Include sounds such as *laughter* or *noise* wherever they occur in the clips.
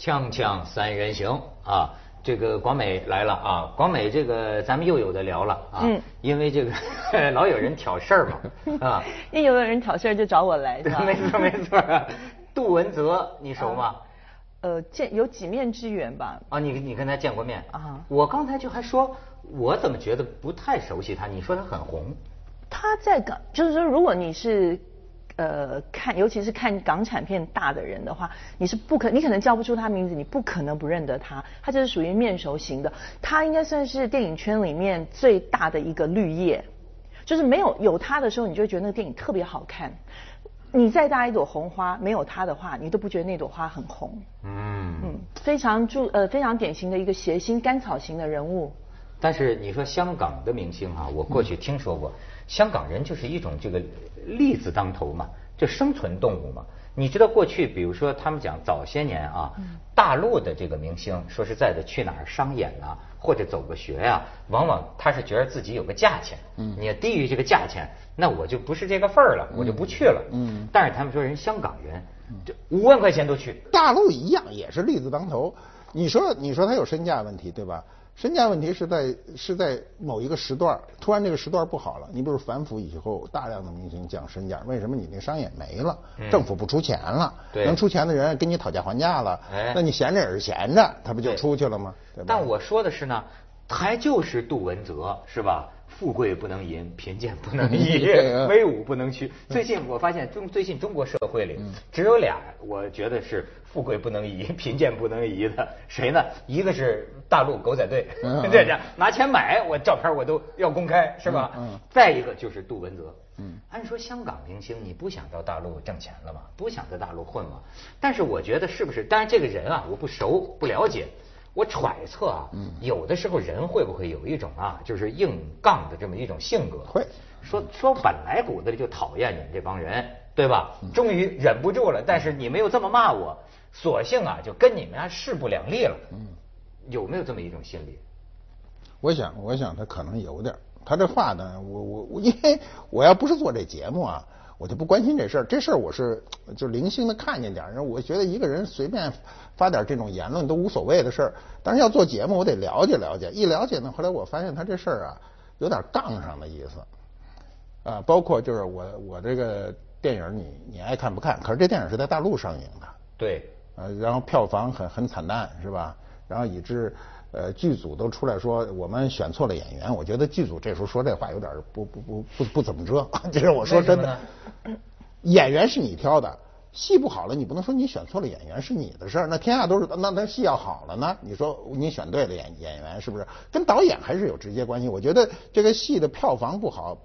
锵锵三人行啊，这个广美来了啊，广美这个咱们又有的聊了啊，嗯因为这个 *laughs* 老有人挑事儿嘛啊，*laughs* 一有人挑事儿就找我来，是吧？*laughs* 没错没错，杜文泽你熟吗？呃，见有几面之缘吧。啊，你你跟他见过面啊我刚才就还说，我怎么觉得不太熟悉他？你说他很红，他在港，就是说，如果你是呃看，尤其是看港产片大的人的话，你是不可，你可能叫不出他名字，你不可能不认得他。他就是属于面熟型的，他应该算是电影圈里面最大的一个绿叶，就是没有有他的时候，你就会觉得那个电影特别好看。你再大一朵红花，没有他的话，你都不觉得那朵花很红。嗯嗯，非常著呃非常典型的一个谐星甘草型的人物。但是你说香港的明星哈、我过去听说过，香港人就是一种这个利字当头嘛，就生存动物嘛。你知道过去，比如说他们讲早些年啊，大陆的这个明星，说实在的，去哪儿商演啊，或者走个学呀、往往他是觉得自己有个价钱，你要低于这个价钱，那我就不是这个份儿了，我就不去了。嗯但是他们说人香港人，这五万块钱都去，大陆一样也是利字当头。你说你说他有身价问题对吧？身价问题是在是在某一个时段，突然这个时段不好了。你比如反腐以后，大量的明星降身价，为什么你那商演没了？嗯政府不出钱了，对能出钱的人跟你讨价还价了，哎那你闲着也是闲着，他不就出去了吗？但我说的是呢，还就是杜文泽是吧？富贵不能淫，贫贱不能移 *laughs* 威武不能屈。最近我发现中最近中国社会里只有俩，我觉得是富贵不能移，贫贱不能移的，谁呢？*laughs* 一个是大陆狗仔队嗯，*laughs* 这样拿钱买我照片我都要公开是吧？再一个就是杜文泽。嗯按说香港明星你不想到大陆挣钱了吗？不想在大陆混吗？但是我觉得是不是？当然这个人啊，我不熟不了解，我揣测啊，嗯有的时候人会不会有一种啊，就是硬杠的这么一种性格？会说说本来骨子里就讨厌你们这帮人，对吧？嗯终于忍不住了，但是你们又这么骂我，索性啊就跟你们啊势不两立了。嗯有没有这么一种心理？我想，我想他可能有点。他这话呢，我我我，因为我要不是做这节目啊，我就不关心这事儿。这事儿我是就零星的看见点儿，我觉得一个人随便发点这种言论都无所谓的事儿。但是要做节目，我得了解了解。一了解呢，后来我发现他这事儿啊，有点杠上的意思。啊，包括就是我我这个电影你你爱看不看？可是这电影是在大陆上映的。对，呃，然后票房很很惨淡，是吧？然后以致呃剧组都出来说我们选错了演员。我觉得剧组这时候说这话有点不不不不不怎么着，*laughs* 这是我说真的。*laughs* 演员是你挑的，戏不好了，你不能说你选错了演员是你的事儿。那天下都是那那戏要好了呢，你说你选对了演演员是不是？跟导演还是有直接关系。我觉得这个戏的票房不好，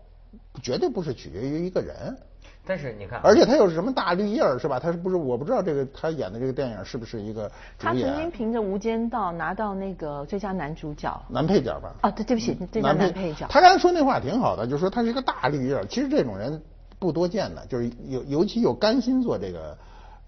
绝对不是取决于一个人。但是你看啊，而且他又是什么大绿叶儿是吧？他是不是我不知道这个他演的这个电影是不是一个主他曾经凭着《无间道》拿到那个最佳男主角。男配角吧？啊，对，对不起，最佳男配角。他刚才说那话挺好的，就是说他是一个大绿叶儿。其实这种人不多见的，就是有尤其有甘心做这个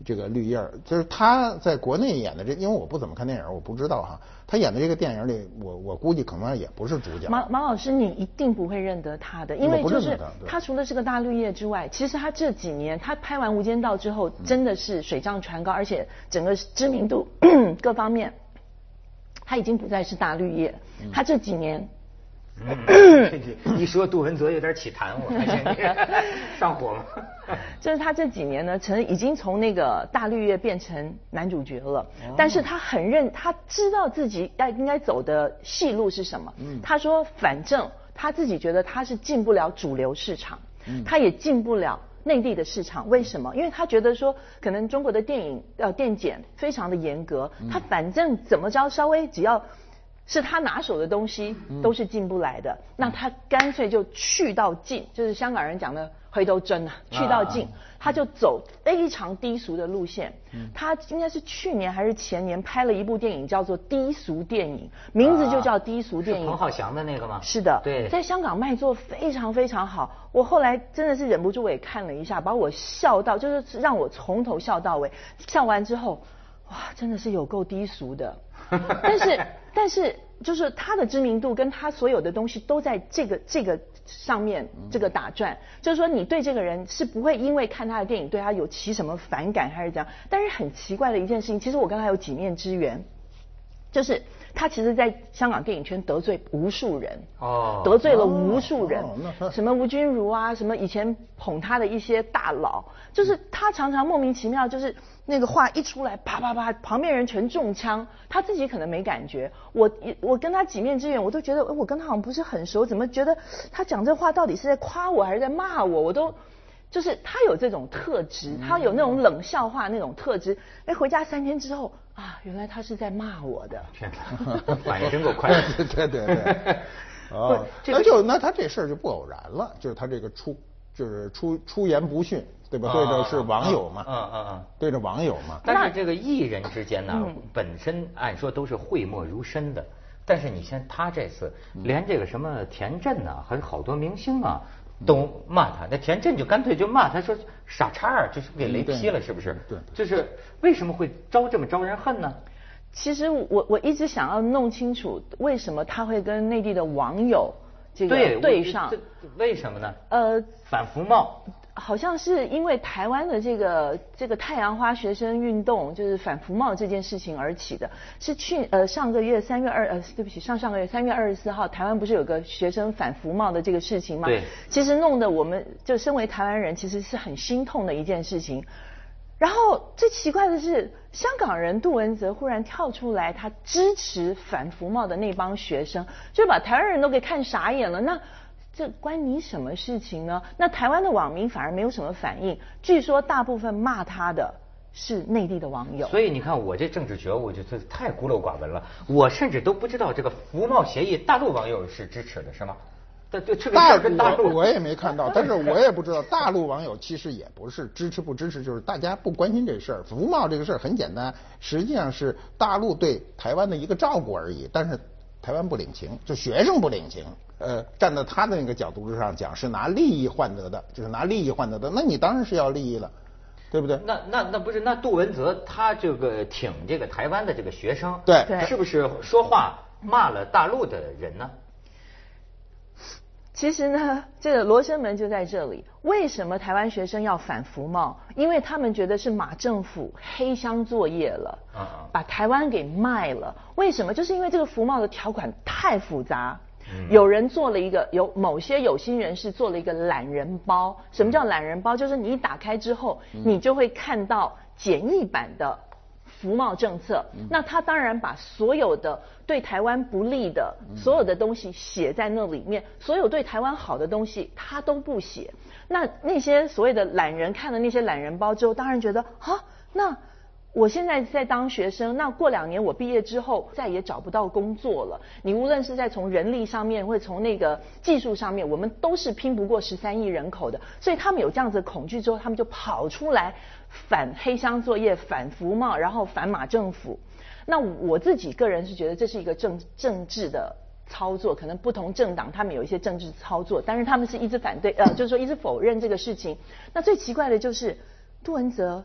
这个绿叶儿。就是他在国内演的这，因为我不怎么看电影，我不知道哈。他演的这个电影里，我我估计可能也不是主角。马马老师，你一定不会认得他的，因为就是他除了是个大绿叶之外，其实他这几年他拍完《无间道》之后，真的是水涨船高，而且整个知名度 *clears throat* 各方面，他已经不再是大绿叶。嗯他这几年嗯一说杜文泽有点起痰，我发现你上火了？*laughs* 就是他这几年呢，曾已经从那个大绿叶变成男主角了，但是他很认，他知道自己要应该走的戏路是什么。他说，反正他自己觉得他是进不了主流市场，他也进不了。内地的市场为什么？因为他觉得说，可能中国的电影呃电检非常的严格，他反正怎么着稍微只要是他拿手的东西都是进不来的，那他干脆就去到进，就是香港人讲的回头针啊，去到尽，他就走非常低俗的路线。他应该是去年还是前年拍了一部电影，叫做《低俗电影》，名字就叫《低俗电影》。是彭浩翔的那个吗？是的，对，在香港卖座非常非常好。我后来真的是忍不住，我也看了一下，把我笑到，就是让我从头笑到尾。笑完之后，哇，真的是有够低俗的。*laughs* 但是，但是就是他的知名度跟他所有的东西都在这个这个上面这个打转，就是说你对这个人是不会因为看他的电影对他有起什么反感还是怎样。但是很奇怪的一件事情，其实我跟他有几面之缘，就是他其实在香港电影圈得罪无数人，哦。得罪了无数人。什么吴君如啊，什么以前捧他的一些大佬，就是他常常莫名其妙，就是那个话一出来，啪啪啪，旁边人全中枪，他自己可能没感觉。我我跟他几面之缘，我都觉得，哎我跟他好像不是很熟，怎么觉得他讲这话到底是在夸我还是在骂我？我都。就是他有这种特质，他有那种冷笑话那种特质。哎，回家三天之后啊，原来他是在骂我的。天哪，*laughs* 反应真够快。*laughs* 对对对对。哦，那就那他这事儿就不偶然了，就是他这个出就是出出言不逊，对吧？对着是网友嘛，嗯嗯嗯，对着网友嘛。但是这个艺人之间呢，本身按说都是讳莫如深的，但是你像他这次，连这个什么田震呐，还有好多明星啊。都骂他，那田震就干脆就骂他说傻叉儿，就是给雷劈了，是不是？对，就是为什么会招这么招人恨呢？其实我我一直想要弄清楚，为什么他会跟内地的网友这个对上？为什么呢？呃，反服贸。好像是因为台湾的这个这个太阳花学生运动，就是反服贸这件事情而起的，是去呃上个月三月二呃对不起上上个月三月二十四号，台湾不是有个学生反服贸的这个事情吗？对。其实弄得我们就身为台湾人，其实是很心痛的一件事情。然后最奇怪的是，香港人杜文泽忽然跳出来，他支持反服贸的那帮学生，就把台湾人都给看傻眼了。那。这关你什么事情呢？那台湾的网民反而没有什么反应。据说大部分骂他的是内地的网友。所以你看，我这政治觉悟就是太孤陋寡闻了。我甚至都不知道这个服贸协议，大陆网友是支持的，是吗？大陆我也没看到，但是我也不知道大陆网友其实也不是支持不支持，就是大家不关心这事儿。服贸这个事儿很简单，实际上是大陆对台湾的一个照顾而已，但是台湾不领情，就学生不领情。呃，站在他的那个角度之上讲，是拿利益换得的，就是拿利益换得的，那你当然是要利益了，对不对？那那那不是那杜文泽他这个挺这个台湾的这个学生，对，是不是说话骂了大陆的人呢？其实呢，这个罗生门就在这里。为什么台湾学生要反服贸？因为他们觉得是马政府黑箱作业了，把台湾给卖了。为什么？就是因为这个服贸的条款太复杂。有人做了一个，有某些有心人士做了一个懒人包。什么叫懒人包？就是你一打开之后，你就会看到简易版的服贸政策。那他当然把所有的对台湾不利的所有的东西写在那里面，所有对台湾好的东西他都不写。那那些所谓的懒人看了那些懒人包之后，当然觉得啊，那。我现在在当学生，那过两年我毕业之后再也找不到工作了。你无论是在从人力上面，或从那个技术上面，我们都是拼不过十三亿人口的。所以他们有这样子的恐惧之后，他们就跑出来反黑箱作业、反服贸，然后反马政府。那我自己个人是觉得这是一个政政治的操作，可能不同政党他们有一些政治操作，但是他们是一直反对，呃，就是说一直否认这个事情。那最奇怪的就是杜文泽。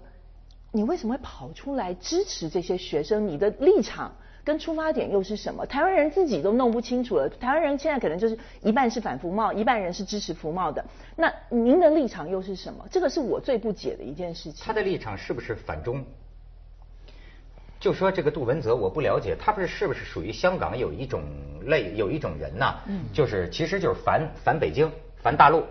你为什么会跑出来支持这些学生？你的立场跟出发点又是什么？台湾人自己都弄不清楚了。台湾人现在可能就是一半是反服贸，一半人是支持服贸的。那您的立场又是什么？这个是我最不解的一件事情。他的立场是不是反中？就说这个杜文泽，我不了解，他不是是不是属于香港有一种类有一种人呐？嗯，就是其实就是反反北京、反大陆、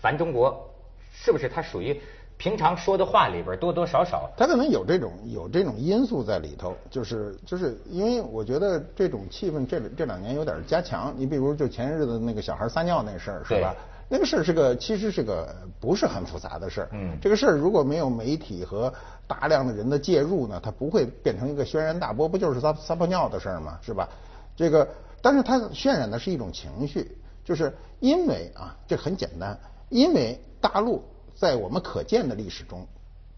反中国，是不是他属于？平常说的话里边多多少少，他可能有这种有这种因素在里头，就是就是因为我觉得这种气氛这这两年有点加强。你比如就前日子那个小孩撒尿那事儿是吧？那个事儿是个其实是个不是很复杂的事儿。嗯，这个事儿如果没有媒体和大量的人的介入呢，它不会变成一个轩然大波，不就是撒撒泡尿的事儿吗？是吧？这个，但是它渲染的是一种情绪，就是因为啊，这很简单，因为大陆。在我们可见的历史中，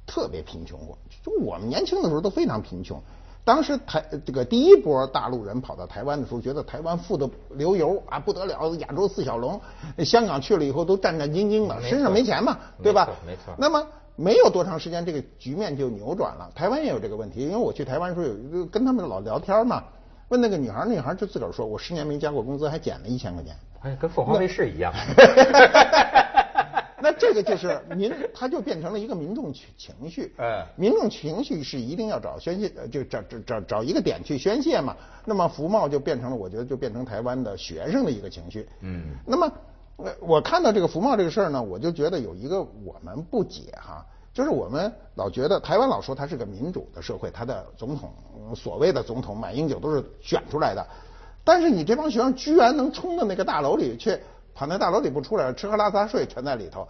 特别贫穷过。就我们年轻的时候都非常贫穷。当时台这个第一波大陆人跑到台湾的时候，觉得台湾富得流油啊，不得了，亚洲四小龙。香港去了以后都战战兢兢的，身上没钱嘛，对吧？没错。那么没有多长时间，这个局面就扭转了。台湾也有这个问题，因为我去台湾时候有跟他们老聊天嘛。问那个女孩，那女孩就自个儿说，我十年没加过工资，还减了一千块钱。哎，跟凤凰卫视一样。*laughs* 那这个就是民，它就变成了一个民众情情绪。哎民众情绪是一定要找宣泄，呃就找找找找一个点去宣泄嘛。那么福茂就变成了，我觉得就变成台湾的学生的一个情绪。嗯那么，呃我看到这个福茂这个事儿呢，我就觉得有一个我们不解哈，就是我们老觉得台湾老说它是个民主的社会，它的总统呃所谓的总统马英九都是选出来的，但是你这帮学生居然能冲到那个大楼里去，跑那大楼里不出来，吃喝拉撒睡全在里头，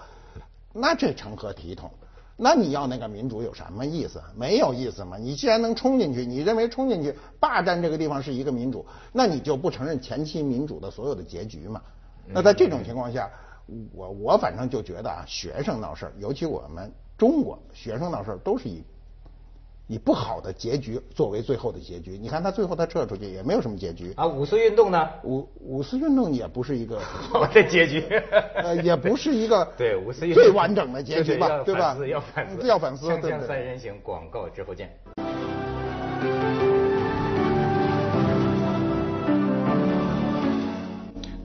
那这成何体统？那你要那个民主有什么意思？没有意思嘛！你既然能冲进去，你认为冲进去霸占这个地方是一个民主，那你就不承认前期民主的所有的结局嘛？那在这种情况下，我我反正就觉得啊，学生闹事儿，尤其我们中国学生闹事儿，都是以以不好的结局作为最后的结局。你看他最后他撤出去也没有什么结局。啊，五四运动呢？*laughs* 五五四运动也不是一个 *laughs* 好的结局。呃，也不是一个 *laughs* 对五四运动最完整的结局吧，对吧？要反思，要反思，三人行，广告之后见。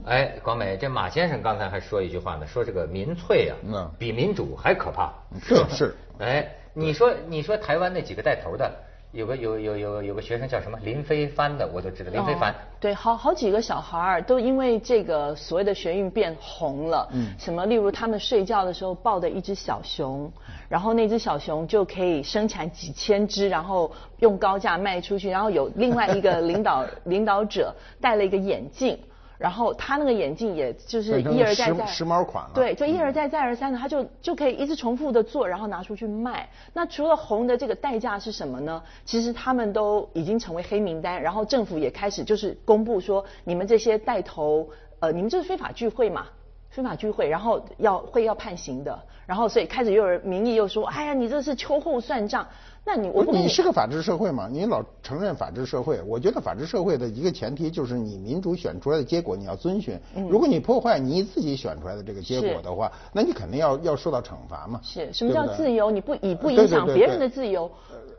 哎，广美，这马先生刚才还说一句话呢，说这个民粹啊，嗯比民主还可怕。是是哎，你说你说台湾那几个带头的，有个有有有有个学生叫什么林非凡的，我都知道林非凡哦。对，好好几个小孩儿都因为这个所谓的学运变红了。嗯什么，例如他们睡觉的时候抱的一只小熊，然后那只小熊就可以生产几千只，然后用高价卖出去。然后有另外一个领导 *laughs* 领导者戴了一个眼镜。然后他那个眼镜也就是一而再再时时髦款了对，就一而再再而三的，他就就可以一直重复的做，然后拿出去卖。那除了红的这个代价是什么呢？其实他们都已经成为黑名单，然后政府也开始就是公布说，你们这些带头，呃，你们这是非法聚会嘛？非法聚会，然后要会要判刑的，然后所以开始又有人民意又说，哎呀，你这是秋后算账。那你我你是个法治社会嘛？你老承认法治社会，我觉得法治社会的一个前提就是你民主选出来的结果你要遵循。嗯如果你破坏你自己选出来的这个结果的话，那你肯定要要受到惩罚嘛。是什么叫自由？你不以不影响别人的自由，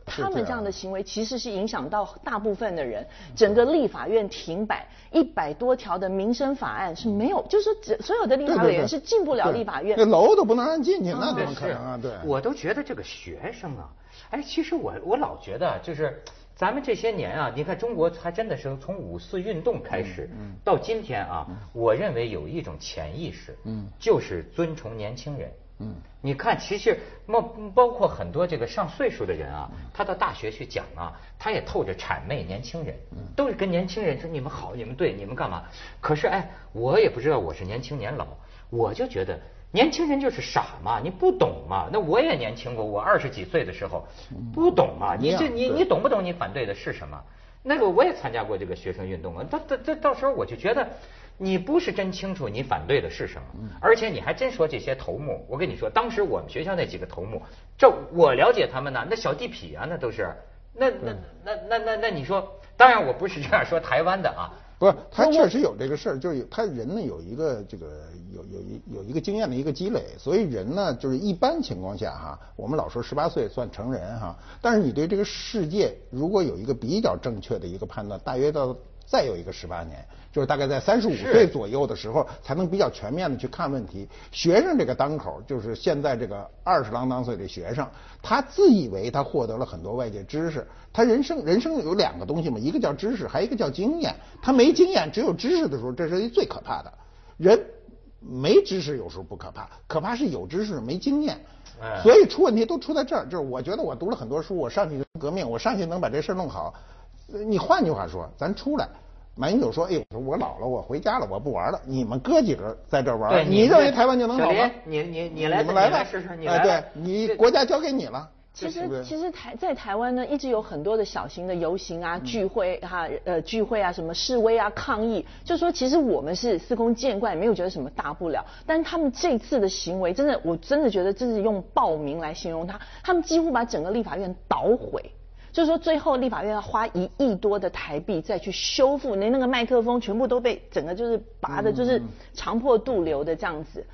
他们这样的行为其实是影响到大部分的人。整个立法院停摆，一百多条的民生法案是没有，就是说只所有的立法委员是进不了立法院那。楼都不能让进去，那哦怎么可能啊？对，我都觉得这个学生啊，哎，其实我我老觉得就是咱们这些年啊，你看中国还真的是从五四运动开始，嗯。到今天啊，我认为有一种潜意识，嗯。就是尊崇年轻人。嗯，你看，其实包包括很多这个上岁数的人啊，他到大学去讲啊，他也透着谄媚年轻人，都是跟年轻人说你们好，你们对，你们干嘛？可是哎，我也不知道我是年轻年老，我就觉得年轻人就是傻嘛，你不懂嘛。那我也年轻过，我二十几岁的时候不懂嘛，你这你你懂不懂？你反对的是什么？那个我也参加过这个学生运动啊，到到到到时候我就觉得。你不是真清楚你反对的是什么，而且你还真说这些头目。我跟你说，当时我们学校那几个头目，这我了解他们呢，那小地痞啊，那都是。那那那那那那你说，当然我不是这样说台湾的啊，不是，他确实有这个事儿，就是有他人呢有一个这个有有一有一个经验的一个积累，所以人呢就是一般情况下哈，我们老说十八岁算成人哈，但是你对这个世界如果有一个比较正确的一个判断，大约到再有一个十八年，就是大概在三十五岁左右的时候，才能比较全面的去看问题。学生这个当口，就是现在这个二十郎当岁的学生，他自以为他获得了很多外界知识，他人生人生有两个东西嘛，一个叫知识，还有一个叫经验。他没经验，只有知识的时候，这是最可怕的。人没知识有时候不可怕，可怕是有知识没经验。哎所以出问题都出在这儿，就是我觉得我读了很多书，我上去革命，我上去能把这事儿弄好。呃你换句话说，咱出来，马英九说：“哎呦，我老了，我回家了，我不玩了。你们哥几个在这玩对，你认为台湾就能好吗小林？你你你来们来吧，试试，你哎，来对你国家交给你了。其实其实台在台湾呢，一直有很多的小型的游行啊、聚会哈、呃聚会啊、什么示威啊、抗议，就说其实我们是司空见惯，没有觉得什么大不了。但是他们这次的行为，真的我真的觉得这是用暴民来形容他，他们几乎把整个立法院捣毁。就是说，最后立法院要花一亿多的台币再去修复，连那个麦克风全部都被整个就是拔的，就是长破肚流的这样子。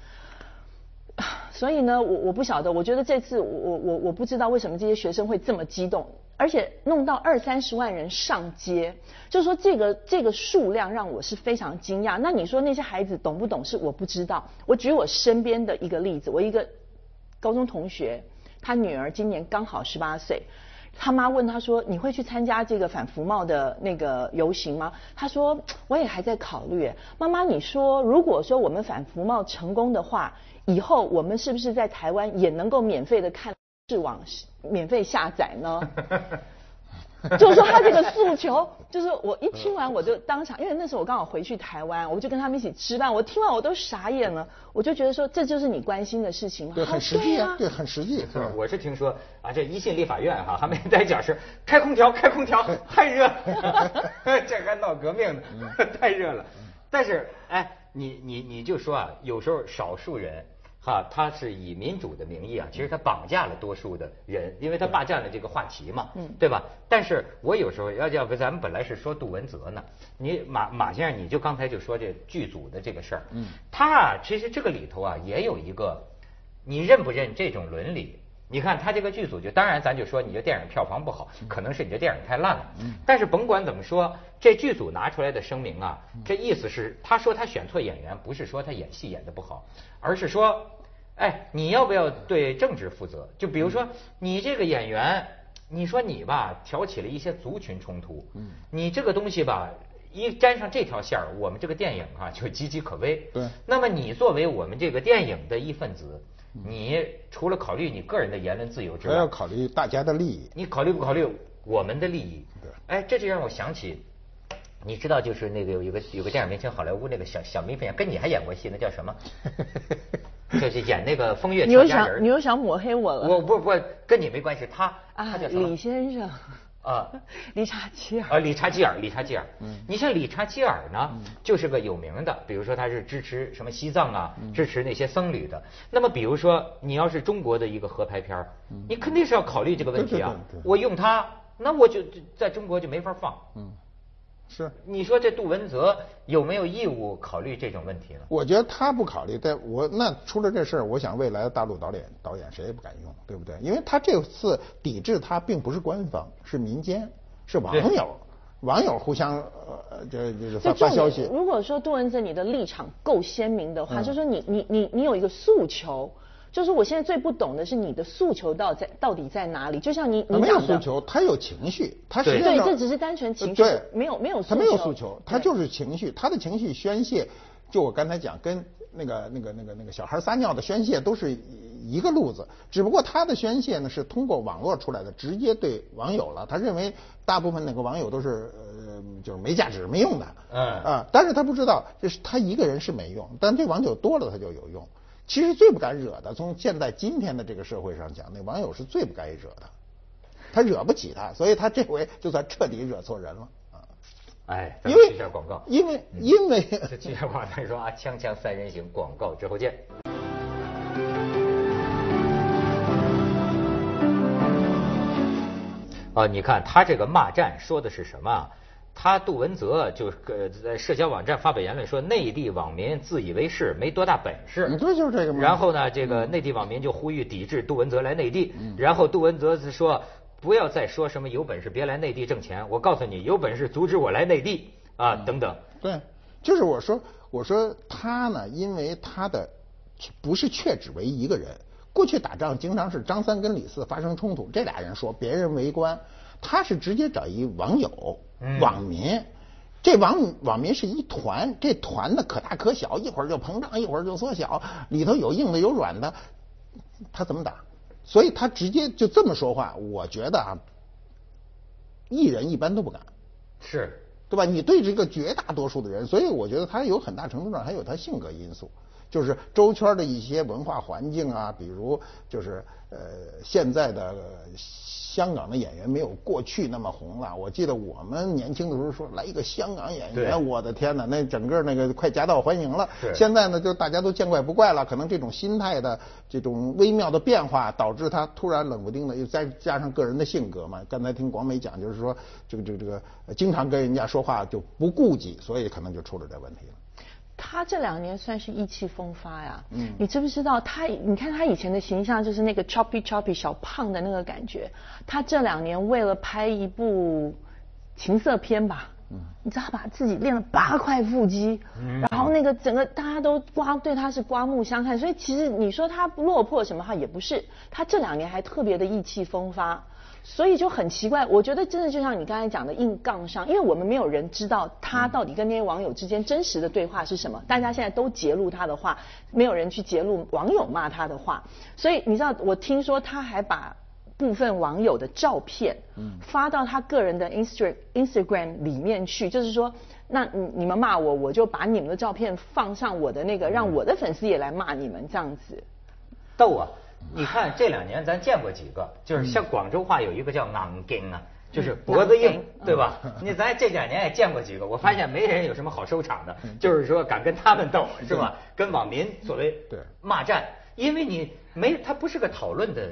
*sighs* 所以呢，我我不晓得，我觉得这次我我我我不知道为什么这些学生会这么激动。而且弄到二三十万人上街，就是说这个这个数量让我是非常惊讶。那你说那些孩子懂不懂事？我不知道。我举我身边的一个例子，我一个高中同学，他女儿今年刚好十八岁，他妈问他说：“你会去参加这个反服贸的那个游行吗？”他说：“我也还在考虑。”妈妈，你说如果说我们反服贸成功的话，以后我们是不是在台湾也能够免费的看？视网免费下载呢？*laughs* *laughs* 就是说他这个诉求，就是我一听完我就当场，因为那时候我刚好回去台湾，我就跟他们一起吃饭，我听完我都傻眼了，我就觉得说这就是你关心的事情吗？对，很实际啊，对，很实际。是，我是听说啊，这一进立法院哈，还没在讲是开空调，开空调太热，*laughs* 这还闹革命呢，太热了。但是哎，你你你就说啊，有时候少数人。啊，他是以民主的名义啊，其实他绑架了多数的人，因为他霸占了这个话题嘛，嗯，对吧？但是我有时候要叫不，咱们本来是说杜文泽呢，你马马先生，你就刚才就说这剧组的这个事儿，嗯，他啊，其实这个里头啊也有一个，你认不认这种伦理？你看他这个剧组，就当然咱就说你这电影票房不好，可能是你这电影太烂了，嗯，但是甭管怎么说，这剧组拿出来的声明啊，这意思是他说他选错演员，不是说他演戏演的不好，而是说。哎，你要不要对政治负责？就比如说，你这个演员，你说你吧，挑起了一些族群冲突。嗯。你这个东西吧，一沾上这条线儿，我们这个电影啊就岌岌可危。对。那么你作为我们这个电影的一份子，你除了考虑你个人的言论自由之外，还要考虑大家的利益。你考虑不考虑我们的利益？对。哎，这就让我想起，你知道，就是那个有一个有个电影明星，好莱坞那个小小明星，跟你还演过戏，那叫什么？*laughs* 就是演那个风月你又想你又想抹黑我了？我不不跟你没关系，他他叫什么李先生啊，*laughs* 理查基尔啊，理查基尔，理查基尔。嗯，你像理查基尔呢，就是个有名的，比如说他是支持什么西藏啊，支持那些僧侣的。那么比如说你要是中国的一个合拍片你肯定是要考虑这个问题啊。*laughs* 我用他，那我就在中国就没法放。嗯。是，你说这杜文泽有没有义务考虑这种问题呢？我觉得他不考虑，但我那出了这事儿，我想未来的大陆导演导演谁也不敢用，对不对？因为他这次抵制他并不是官方，是民间，是网友，网友互相呃这就是发发消息。如果说杜文泽你的立场够鲜明的话，就说你你你你有一个诉求。就是我现在最不懂的是你的诉求到在到底在哪里？就像你你没有诉求，他有情绪，他对这只是单纯情绪，没有没有他没有诉求，他就是情绪，他的情绪宣泄，就我刚才讲，跟那个那个那个那个小孩撒尿的宣泄都是一个路子，只不过他的宣泄呢是通过网络出来的，直接对网友了。他认为大部分那个网友都是呃就是没价值、没用的，嗯啊，但是他不知道，就是他一个人是没用，但对网友多了他就有用。其实最不敢惹的，从现在今天的这个社会上讲，那网友是最不该惹的，他惹不起他，所以他这回就算彻底惹错人了啊！哎，因为下广告，因为因为这接下广告说啊，锵锵三人行，广告之后见。啊，你看他这个骂战说的是什么？他杜文泽就呃在社交网站发表言论说，内地网民自以为是，没多大本事。你这就是这个吗？然后呢，这个内地网民就呼吁抵制杜文泽来内地。然后杜文泽说，不要再说什么有本事别来内地挣钱，我告诉你，有本事阻止我来内地啊等等。对，就是我说，我说他呢，因为他的不是确指为一个人，过去打仗经常是张三跟李四发生冲突，这俩人说别人围观。他是直接找一网友、网民，这网网民是一团，这团呢可大可小，一会儿就膨胀，一会儿就缩小，里头有硬的有软的，他怎么打？所以他直接就这么说话，我觉得啊，艺人一般都不敢，是，对吧？你对这个绝大多数的人，所以我觉得他有很大程度上还有他性格因素，就是周圈的一些文化环境啊，比如就是呃现在的。香港的演员没有过去那么红了。我记得我们年轻的时候说来一个香港演员，我的天哪，那整个那个快夹道欢迎了。现在呢，就大家都见怪不怪了。可能这种心态的这种微妙的变化，导致他突然冷不丁的，又再加上个人的性格嘛。刚才听广美讲，就是说这个这个这个经常跟人家说话就不顾忌，所以可能就出了这问题了。他这两年算是意气风发呀。嗯，你知不知道他？你看他以前的形象就是那个 choppy choppy 小胖的那个感觉。他这两年为了拍一部情色片吧，嗯，你知道把自己练了八块腹肌，然后那个整个大家都刮对他是刮目相看。所以其实你说他不落魄什么哈也不是，他这两年还特别的意气风发。所以就很奇怪，我觉得真的就像你刚才讲的硬杠上，因为我们没有人知道他到底跟那些网友之间真实的对话是什么，大家现在都揭露他的话，没有人去揭露网友骂他的话，所以你知道，我听说他还把部分网友的照片嗯发到他个人的 Instagram Instagram 里面去，就是说，那你你们骂我，我就把你们的照片放上我的那个，让我的粉丝也来骂你们这样子，逗啊！你看这两年咱见过几个，就是像广州话有一个叫“昂根”啊，就是脖子硬，对吧？你咱这两年也见过几个，我发现没人有什么好收场的，就是说敢跟他们斗，是吧？跟网民所谓骂战，因为你没，他不是个讨论的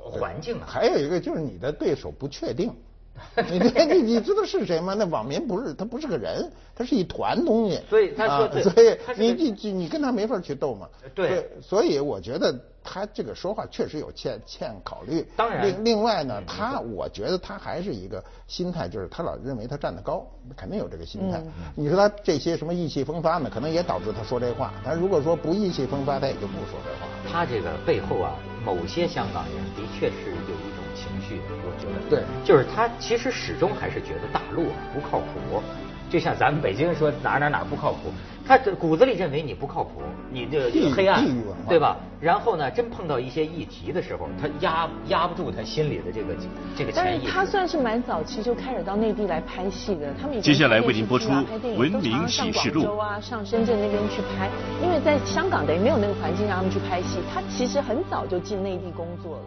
环境啊。还有一个就是你的对手不确定。*laughs* 你你你知道是谁吗？那网民不是他不是个人，他是一团东西。所以他说，所以你你你你跟他没法去斗嘛。对。所以我觉得他这个说话确实有欠欠考虑。当然。另另外呢，他我觉得他还是一个心态，就是他老认为他站得高，肯定有这个心态。你说他这些什么意气风发呢？可能也导致他说这话。他如果说不意气风发，他也就不说这话。他这个背后啊，某些香港人的确是有一种。情绪，我觉得对，就是他其实始终还是觉得大陆不靠谱，就像咱们北京说哪哪哪不靠谱，他骨子里认为你不靠谱，你这黑暗，对吧？然后呢，真碰到一些议题的时候，他压压不住他心里的这个这个潜意识。他算是蛮早期就开始到内地来拍戏的，他们接下来为您播出《文明启示录》啊，上深圳那边去拍，因为在香港等于没有那个环境让他们去拍戏，他其实很早就进内地工作了。